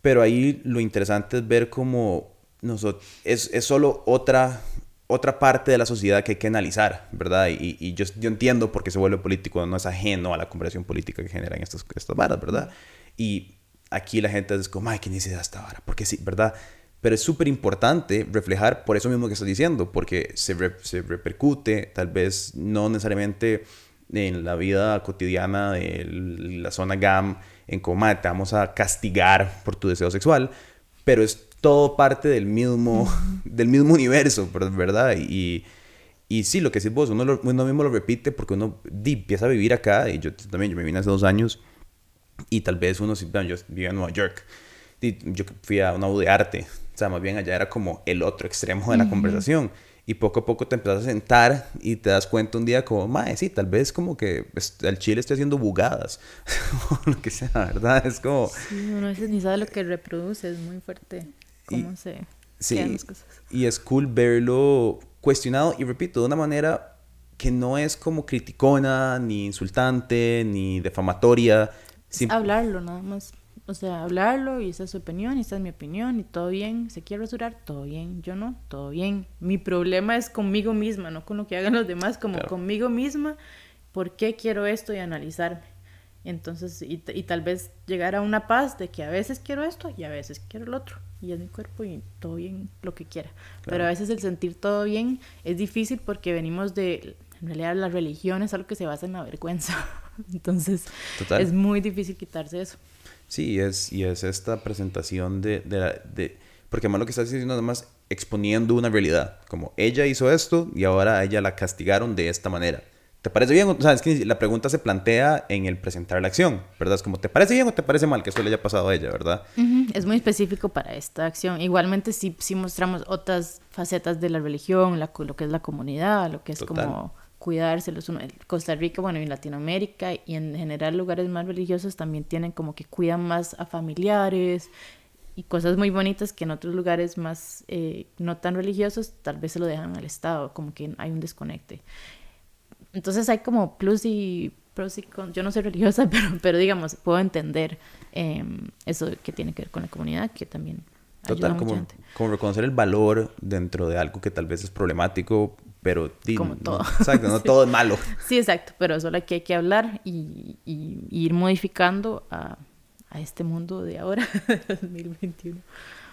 Pero ahí lo interesante es ver cómo nosotros, es, es solo otra otra parte de la sociedad que hay que analizar, ¿verdad? Y, y yo, yo, entiendo por qué se vuelve político, no es ajeno a la conversación política que generan estas, estas varas, ¿verdad? Y aquí la gente es como, ay, ¿qué necesidad esta vara? Porque sí, ¿verdad? Pero es súper importante reflejar por eso mismo que estás diciendo, porque se, se repercute, tal vez no necesariamente en la vida cotidiana de la zona GAM, en cómo te vamos a castigar por tu deseo sexual, pero es todo parte del mismo, [laughs] del mismo universo, ¿verdad? Y, y sí, lo que decís vos, uno, lo, uno mismo lo repite porque uno empieza a vivir acá, y yo también, yo me vine hace dos años, y tal vez uno, yo vivía en Nueva York, y yo fui a una U de arte, o sea, más bien allá era como el otro extremo de la conversación. Y poco a poco te empiezas a sentar y te das cuenta un día como, mae, sí, tal vez como que el chile esté haciendo bugadas. [laughs] o lo que sea, ¿verdad? Es como... Sí, uno a veces ni sabe lo que reproduce, es muy fuerte cómo se sí, las cosas. Y es cool verlo cuestionado y repito, de una manera que no es como criticona, ni insultante, ni defamatoria. Hablarlo nada más. O sea, hablarlo y esa es su opinión y esa es mi opinión y todo bien. ¿Se quiere rasurar? Todo bien. Yo no, todo bien. Mi problema es conmigo misma, no con lo que hagan los demás, como conmigo misma. ¿Por qué quiero esto y analizarme? Entonces, y, y, tal vez llegar a una paz de que a veces quiero esto y a veces quiero el otro y es mi cuerpo y todo bien, lo que quiera. Pero a veces el sentir todo bien es difícil porque venimos de, en realidad la religión es algo que se basa en la vergüenza. [laughs] Entonces es muy difícil quitarse eso. Sí, es, y es esta presentación de, de, de porque además lo que estás diciendo además exponiendo una realidad, como ella hizo esto y ahora a ella la castigaron de esta manera. ¿Te parece bien? O sea, es que la pregunta se plantea en el presentar la acción, ¿verdad? Es como, ¿te parece bien o te parece mal que esto le haya pasado a ella, verdad? Es muy específico para esta acción. Igualmente, si sí, mostramos otras facetas de la religión, la, lo que es la comunidad, lo que es como cuidarse. Los, Costa Rica, bueno, y Latinoamérica y en general lugares más religiosos también tienen como que cuidan más a familiares y cosas muy bonitas que en otros lugares más eh, no tan religiosos tal vez se lo dejan al Estado, como que hay un desconecte. Entonces hay como plus y pros y cons. Yo no soy religiosa, [laughs] pero, pero digamos, puedo entender em, eso que tiene que ver con la comunidad, que también Total, como, como reconocer el valor dentro de algo que tal vez es problemático, pero como todo. No, [laughs] exacto, no [laughs] todo es malo. Sí, exacto, pero solo que hay que hablar y, y, ir modificando a, a, este mundo de ahora, 2021.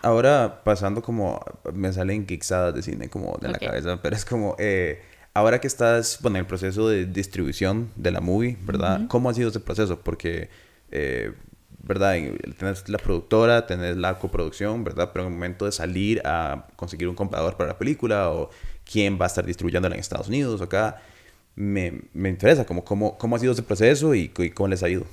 Ahora, pasando como, me salen quixadas de cine como de la cabeza, pero es como, eh, Ahora que estás bueno, en el proceso de distribución de la movie, ¿verdad? ¿Cómo ha sido ese proceso? Porque, eh, ¿verdad? Tenés la productora, tenés la coproducción, ¿verdad? Pero en el momento de salir a conseguir un comprador para la película o quién va a estar distribuyéndola en Estados Unidos o acá, me, me interesa como, cómo, cómo ha sido ese proceso y, y cómo les ha ido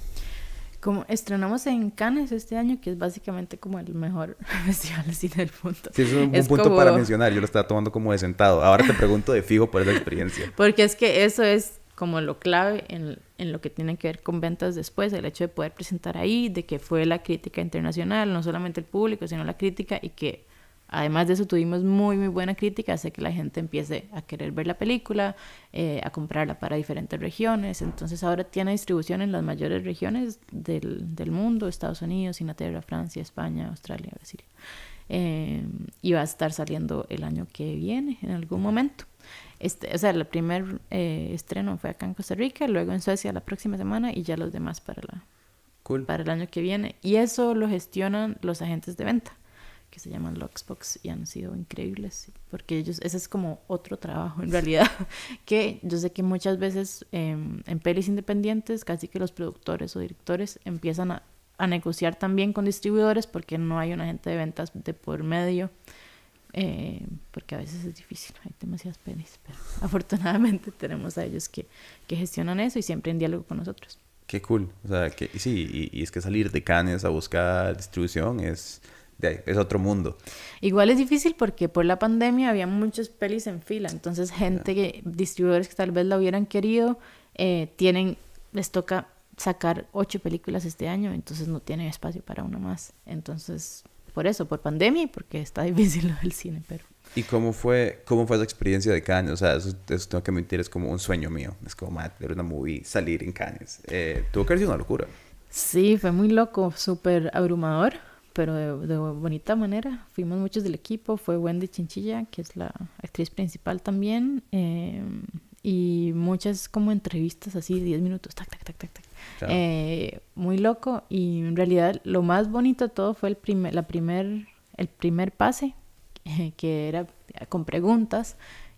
como estrenamos en Cannes este año, que es básicamente como el mejor [laughs] festival de cine del mundo. Sí, es un, punto para mencionar, yo lo estaba tomando como de sentado. Ahora te pregunto de fijo por esa experiencia. [laughs] Porque es que eso es como lo clave en, en, lo que tiene que ver con ventas después, el hecho de poder presentar ahí, de que fue la crítica internacional, no solamente el público, sino la crítica, y que Además de eso tuvimos muy muy buena crítica, hace que la gente empiece a querer ver la película, eh, a comprarla para diferentes regiones. Entonces ahora tiene distribución en las mayores regiones del, del mundo, Estados Unidos, Inglaterra, Francia, España, Australia, Brasil. Eh, y va a estar saliendo el año que viene, en algún momento. Este, o sea, el primer eh, estreno fue acá en Costa Rica, luego en Suecia la próxima semana y ya los demás para, la, para el año que viene. Y eso lo gestionan los agentes de venta que se llaman Loxbox y han sido increíbles porque ellos, ese es como otro trabajo en realidad, [laughs] que yo sé que muchas veces em, en pelis independientes casi que los productores o directores empiezan a, a, negociar también con distribuidores porque no hay un agente de ventas de por medio. Eh, porque a veces es difícil, hay demasiadas pelis, pero [laughs] afortunadamente tenemos a ellos que, que gestionan eso y siempre en diálogo con nosotros. Qué cool. O sea, que sí, y, y es que salir de Cannes a buscar distribución es, de ahí, es otro mundo. Igual es difícil porque por la pandemia había muchas pelis en fila, entonces gente que, distribuidores que tal vez la hubieran querido, eh, tienen, les toca sacar ocho películas este año, entonces no tienen espacio para una más. Entonces, por eso, por pandemia y porque está [laughs] difícil lo del cine, pero... ¿Y cómo fue, cómo fue esa experiencia de Cannes? O sea, eso, eso tengo que admitir, es como un sueño mío. Es como, ver una movie, salir en Cannes. Eh, tuvo que haber sido una locura. Sí, fue muy loco, súper abrumador, pero de, de, bonita manera. Fuimos muchos del equipo, fue Wendy Chinchilla, que es la actriz principal también, eh, y muchas como entrevistas así, 10 minutos, tac, tac, tac, tac, tac. Claro. Eh, muy loco, y en realidad lo más bonito de todo fue el primer, la primer, el primer pase, [laughs] que era con preguntas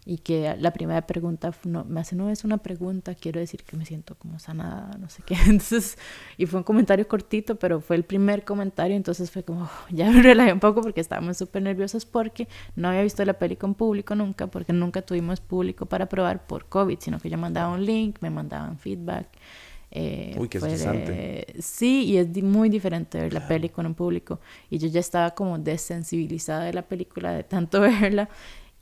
y que la primera pregunta no, me hace, no es una pregunta, quiero decir que me siento como sanada, no sé qué. [laughs] Entonces, y fue un comentario cortito, pero fue el primer comentario, entonces fue como, [laughs] ya me relajé un poco porque estábamos súper nerviosos porque no había visto la peli con público nunca, porque nunca tuvimos público para probar por COVID, sino que yo mandaba un link, me mandaban feedback. Eh, Uy, qué fue, Sí, y es muy diferente ver la peli con un público. Y yo ya estaba como desensibilizada de la película de tanto [laughs] verla.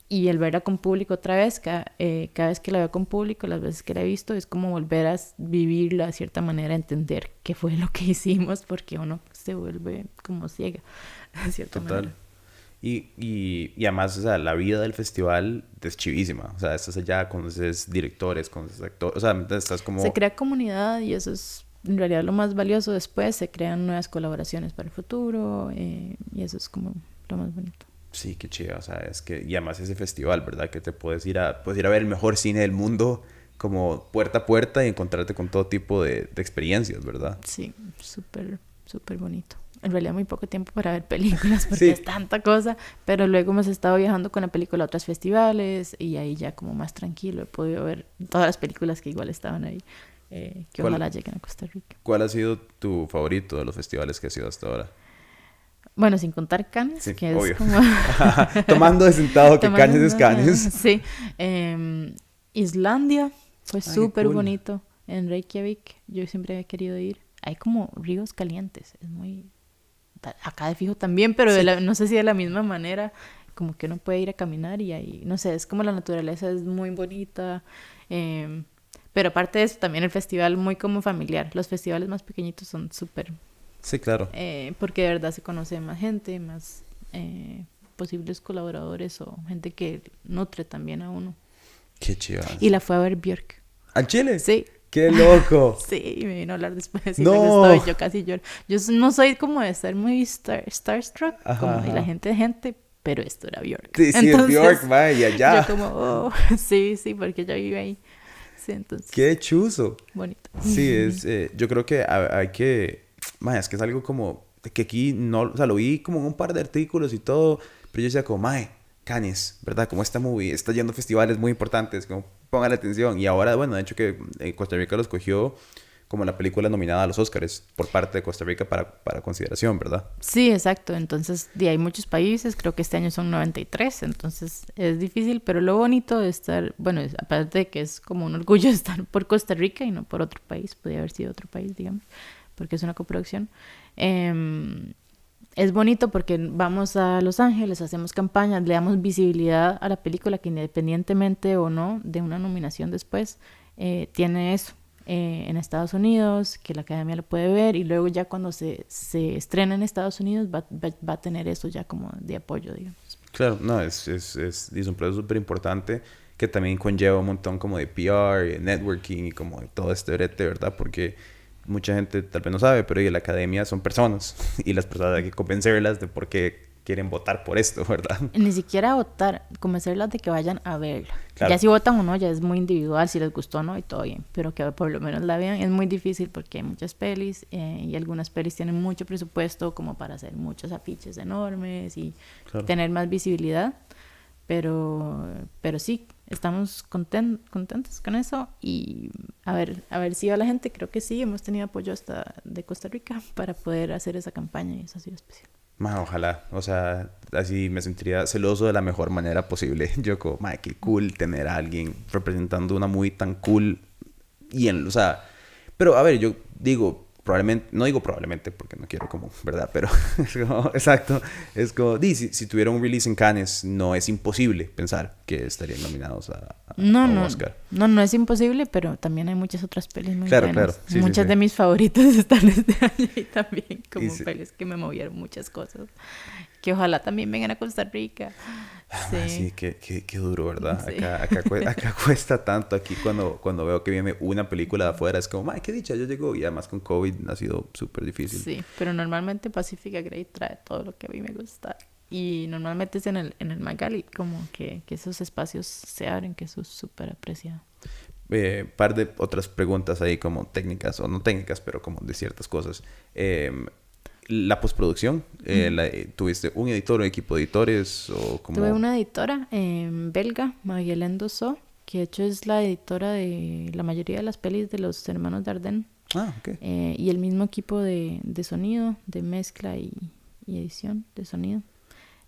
Y el verla con público otra vez, cada, eh, cada vez que la veo con público, las veces que la he visto, es como volver a vivirla de cierta manera, entender qué fue lo que [laughs] hicimos, porque uno se vuelve como ciega, [laughs] de cierta Total. manera. Y, y, y, además, o sea, la vida del festival es chivísima. O sea, estás allá, conoces directores, conoces actores. O sea, estás como... Se crea comunidad y eso es en realidad lo más valioso después. Se crean nuevas colaboraciones para el futuro eh, y eso es como lo más bonito. Sí, qué chido. O sea, es que... Y además ese festival, ¿verdad? Que te puedes ir a, puedes ir a ver el mejor cine del mundo como puerta a puerta y encontrarte con todo tipo de, de experiencias, ¿verdad? Sí, súper, súper bonito en realidad muy poco tiempo para ver películas [laughs] porque sí. es tanta cosa, pero luego hemos estado viajando con la película a otros festivales y ahí ya como más tranquilo he podido ver todas las películas que igual estaban ahí, eh, que ojalá lleguen a Costa Rica. ¿Cuál ha sido tu favorito de los festivales que has ido hasta ahora? Bueno, sin contar Cannes, sí, que obvio. es como... [laughs] [laughs] Tomando de sentado que Cannes es Cannes. [laughs] Sí. Eh, Islandia fue súper cool. bonito. En Reykjavik, yo siempre había querido ir. Hay como ríos calientes, es muy acá de fijo también, pero sí. de la, no sé si de la misma manera, como que uno puede ir a caminar y ahí, no sé, es como la naturaleza es muy bonita, eh, pero aparte de eso, también el festival muy como familiar, los festivales más pequeñitos son súper... Sí, claro. Eh, porque de verdad se conoce más gente, más eh, posibles colaboradores o gente que nutre también a uno. Qué chido. Y la fue a ver Björk. ¿A Chile? Sí. ¡Qué loco! [laughs] sí, me vino a hablar después. No. Estoy, yo casi lloro. Yo no soy como de ser muy star, starstruck, Ajá, como ajá. y la gente de gente, pero esto era Bjork. Sí, sí, es Bjork, vaya, ya. Yo como, oh, [laughs] sí, sí, porque ella vive ahí. Sí, entonces. ¡Qué chuzo! Bonito. Sí, [laughs] es, eh, yo creo que hay que, mae, es que es algo como, que aquí no, o sea, lo vi como en un par de artículos y todo, pero yo decía como, mae, Cannes, ¿verdad? Como esta movie está yendo a festivales muy importantes, como pongan atención. Y ahora, bueno, de hecho que eh, Costa Rica lo escogió como la película nominada a los Oscars por parte de Costa Rica para, para consideración, ¿verdad? Sí, exacto. Entonces, de hay muchos países, creo que este año son 93, entonces es difícil, pero lo bonito de estar, bueno, aparte de que es como un orgullo [laughs] estar por Costa Rica y no por otro país, podría haber sido otro país, digamos, porque es una coproducción. Eh, es bonito porque vamos a Los Ángeles, hacemos campañas, le damos visibilidad a la película que independientemente o no de una nominación después, eh, tiene eso eh, en Estados Unidos, que la academia lo puede ver y luego ya cuando se, se estrena en Estados Unidos va, va, va, a tener eso ya como de apoyo, digamos. Claro, no, es, es, es, es un proceso súper importante que también conlleva un montón como de PR, y networking y como de todo este brete, ¿verdad? Porque mucha gente tal vez no sabe, pero en la academia son personas [laughs] y las personas hay que convencerlas de por qué quieren votar por esto, [laughs] ¿verdad? Ni siquiera votar, convencerlas de que vayan a verla. Claro. Ya si votan o no, ya es muy individual, si les gustó o no y todo bien, pero que por lo menos la vean es muy difícil porque hay muchas pelis eh, y algunas pelis tienen mucho presupuesto como para hacer muchos afiches enormes y claro. tener más visibilidad, pero, pero sí, estamos content, contentos con eso y a ver, a ver si va la gente, creo que sí, hemos tenido apoyo hasta de Costa Rica [laughs] para poder hacer esa campaña y eso ha sido especial. Ma, ojalá, o sea, así me sentiría celoso de la mejor manera posible. [laughs] Yo como, ma, qué cool tener a alguien representando una muy tan cool y en, o sea, pero a ver, yo digo, probablemente, no digo probablemente porque no quiero como, ¿verdad? Pero [laughs] es como, exacto, es como, di, si, si tuviera un release en Cannes, no es imposible pensar que estarían nominados a, a, no, a un no, Oscar. No, no es imposible, pero también hay muchas otras pelis muy Claro, buenas. claro, sí, sí, muchas sí. de mis favoritas [laughs] están este año y también como Y pelis que me movieron muchas cosas. Que ojalá también vengan a Costa Rica. Sí. Ah, sí, qué, qué, qué duro, ¿verdad? Sí. Acá, acá, cue- acá [laughs] cuesta tanto. Aquí cuando, cuando veo que viene una película de afuera, es como, ay, qué dicha, yo llego. Y además con COVID ha sido súper difícil. Sí, pero normalmente Pacifica Grey trae todo lo que a mí me gusta. Y normalmente es en el, en el Magali, como que, que esos espacios se abren, que eso es súper apreciado. Eh, par de otras preguntas ahí como técnicas, o no técnicas, pero como de ciertas cosas. Eh, la postproducción, eh, la- eh, ¿tuviste un editor, un equipo de editores o como... Tuve una editora eh, belga, Maguilén Dosso, que de hecho es la editora de la mayoría de las pelis de los hermanos Dardenne. Ah, ok. Eh, y el mismo equipo de, de sonido, de mezcla y, y edición de sonido.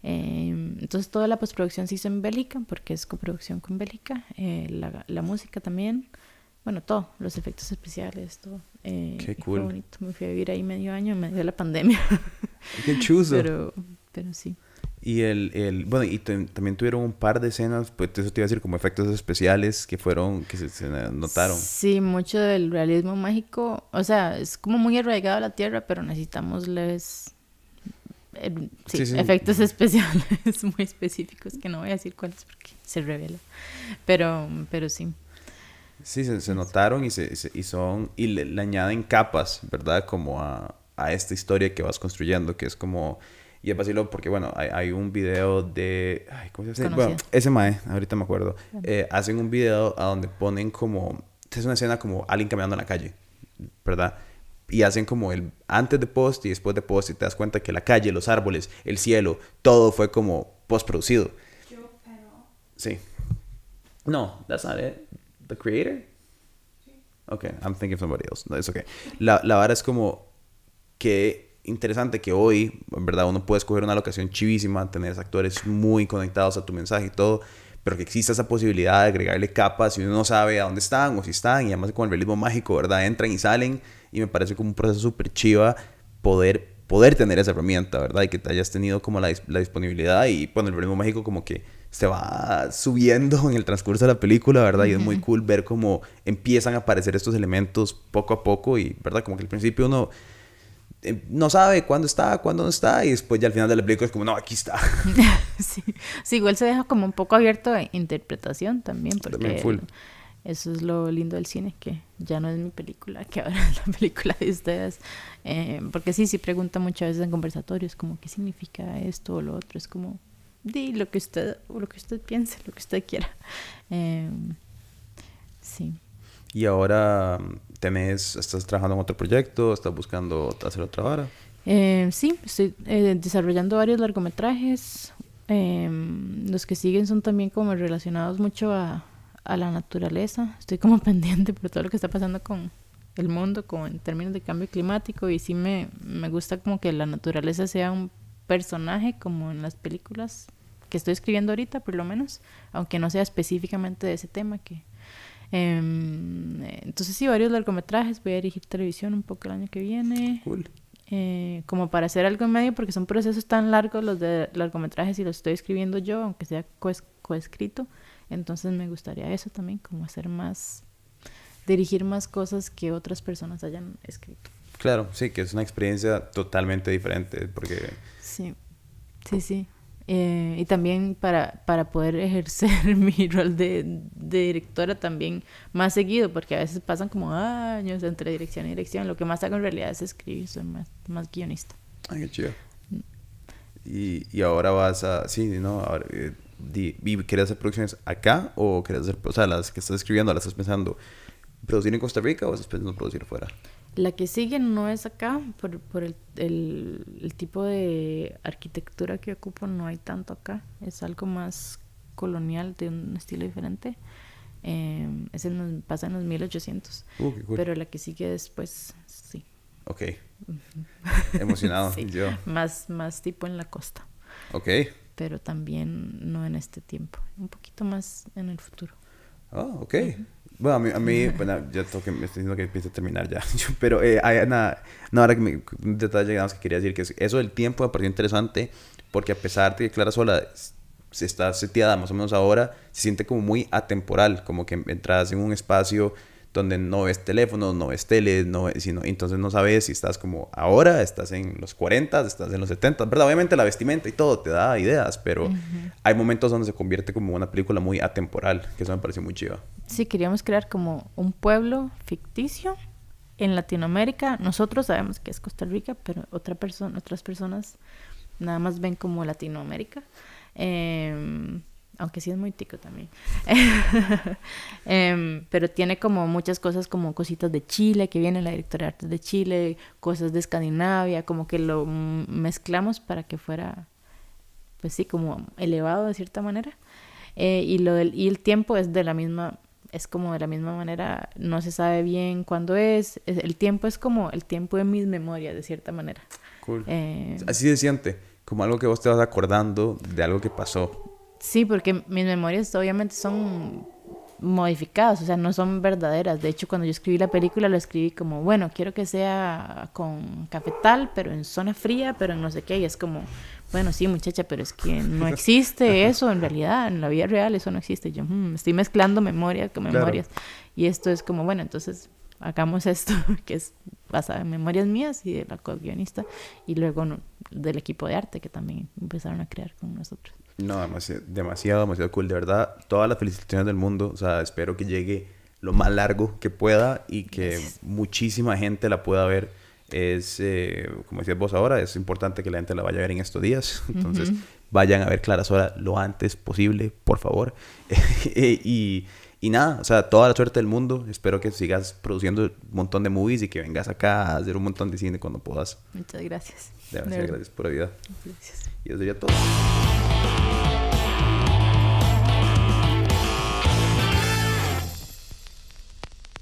Eh, entonces toda la postproducción se hizo en Bélgica, porque es coproducción con Bélgica. Eh, la, la música también. Bueno, todo, los efectos especiales, todo. Eh, Qué y fue cool. bonito. Me fui a vivir ahí medio año en medio de la pandemia. [laughs] Qué chuzo. pero, pero sí. Y el, el bueno, y también tuvieron un par de escenas, pues eso te iba a decir, como efectos especiales que fueron, que se, se notaron. Sí, mucho del realismo mágico. O sea, es como muy arraigado a la tierra, pero necesitamos leves. eh, sí, Sí, sí. efectos especiales [laughs] muy específicos que no voy a decir cuáles porque se revela. Pero, pero sí. Sí, se, se notaron y, se, se- y son, y le, le añaden capas, ¿verdad? Como a, a esta historia que vas construyendo, que es como, y es vacilo porque, bueno, hay, hay un video de, ay, ¿cómo se llama? Bueno, Conocido. ese mae, ahorita me acuerdo, eh, hacen un video a donde ponen como, es una escena como alguien caminando en la calle, ¿verdad? Y hacen como el antes de post y después de post y te das cuenta que la calle, los árboles, el cielo, todo fue como postproducido. Sí. No, that's not it. The creator? Okay, I'm thinking of somebody else. No, it's okay. La, la vara es como que interesante que hoy, en verdad, uno puede escoger una locación chivísima, tener actores muy conectados a tu mensaje y todo, pero que exista esa posibilidad de agregarle capas y uno no sabe a dónde están o si están, y además con el realismo mágico, ¿verdad? Entran y salen, y me parece como un proceso súper chiva poder, poder tener esa herramienta, ¿verdad? Y que te hayas tenido como la, la disponibilidad, y bueno, el realismo mágico como que se va subiendo en el transcurso de la película, ¿verdad? Y es muy cool ver cómo empiezan a aparecer estos elementos poco a poco y, ¿verdad? Como que al principio uno eh, no sabe cuándo está, cuándo no está y después ya al final de la película es como, no, aquí está. [laughs] sí. Sí, igual se deja como un poco abierto a interpretación también, porque También full. eso es lo lindo del cine, que ya no es mi película, que ahora es la película de ustedes. Eh, porque sí, sí pregunta muchas veces en conversatorios como qué significa esto o lo otro. Es como, di lo que usted, lo que usted piense, lo que usted quiera. Eh, sí. Y ahora mm, tenés, estás trabajando en otro proyecto, estás buscando hacer otra vara. Eh, sí, estoy eh, desarrollando varios largometrajes. Eh, los que siguen son también como relacionados mucho a, a la naturaleza. Estoy como [laughs] pendiente por todo lo que está pasando con el mundo, como en términos de cambio climático. Y sí me, me gusta como que la naturaleza sea un personaje como en las películas que estoy escribiendo ahorita, por lo menos, aunque no sea específicamente de ese tema que... em, eh, entonces sí, varios largometrajes, voy a dirigir televisión un poco el año que viene Cool. eh, como para hacer algo en medio, porque son procesos tan largos los de largometrajes y los estoy escribiendo yo, aunque sea coes- coescrito. Entonces me gustaría eso también, como hacer más, dirigir más cosas que otras personas hayan escrito. Claro, sí, que es una experiencia totalmente diferente porque... Sí, sí, sí. Eh, y también para, para poder ejercer [laughs] mi rol de, de directora también más seguido, porque a veces pasan como años entre dirección y dirección. Lo que más hago en realidad es escribir, soy más, más guionista. Ay, qué chido. Y, y ahora vas a... Sí, ¿no? Ahora, eh, di- ¿y ¿Quieres hacer producciones acá o quieres hacer... O sea, las que estás escribiendo, las estás pensando producir en Costa Rica o estás pensando producir fuera? La que sigue no es acá, por, por el, el, el tipo de arquitectura que ocupo, no hay tanto acá. Es algo más colonial, de un estilo diferente. Eh, ese nos pasa en los 1800. Uh, qué cool. Pero la que sigue después, sí. Ok. Emocionado. [laughs] Sí, Yo. Más, más tipo en la costa. Ok. Pero también no en este tiempo. Un poquito más en el futuro. Oh, ok. Bueno, a mí, a mí [laughs] bueno, ya tengo que, me estoy diciendo que empiece a terminar ya. [laughs] Pero eh, hay una, una hora que me, un detalle que quería decir, que eso del tiempo me pareció interesante, porque a pesar de que Clara Sola se está seteada más o menos ahora, se siente como muy atemporal, como que entras en un espacio donde no ves teléfono, no ves tele, no, sino, entonces no sabes si estás como ahora, estás en los 40, estás en los 70, ¿verdad? Obviamente la vestimenta y todo te da ideas, pero hay momentos donde se convierte como una película muy atemporal, que eso me pareció muy chido. Sí, queríamos crear como un pueblo ficticio en Latinoamérica. Nosotros sabemos que es Costa Rica, pero otra persona, otras personas nada más ven como Latinoamérica. Eh, aunque sí es muy tico también. [laughs] Em, pero tiene como muchas cosas como cositas de Chile, que viene la directora de arte de Chile, cosas de Escandinavia, como que lo mezclamos para que fuera, pues sí, como elevado de cierta manera. Eh, y, lo del, y el tiempo es de la misma, es como de la misma manera, no se sabe bien cuándo es, el tiempo es como el tiempo de mis memorias, de cierta manera. Cool. Eh, Así se siente, como algo que vos te vas acordando de algo que pasó. Sí, porque mis memorias obviamente son modificadas, o sea, no son verdaderas. De hecho, cuando yo escribí la película, lo escribí como, bueno, quiero que sea con cafetal, pero en zona fría, pero en no sé qué. Y es como, bueno, sí, muchacha, pero es que no [laughs] existe eso en realidad, en la vida real eso no existe. Yo hmm, estoy mezclando memorias con memorias. Y esto es como, bueno, entonces hagamos esto, [laughs] que es basado en memorias mías y de la co-guionista, y luego del equipo de arte que también empezaron a crear con nosotros. No, demasiado, demasiado, demasiado cool. De verdad, todas las felicitaciones del mundo. O sea, espero que llegue lo más largo que pueda y que muchísima gente la pueda ver. Es, eh, como decías vos ahora, es importante que la gente la vaya a ver en estos días. [laughs] Entonces, vayan a ver Clara Sola lo antes posible, por favor. [laughs] y, y nada, o sea, toda la suerte del mundo. Espero que sigas produciendo un montón de movies y que vengas acá a hacer un montón de cine cuando puedas. Muchas gracias. Demasiadas gracias por la vida. Gracias. Y eso sería todo.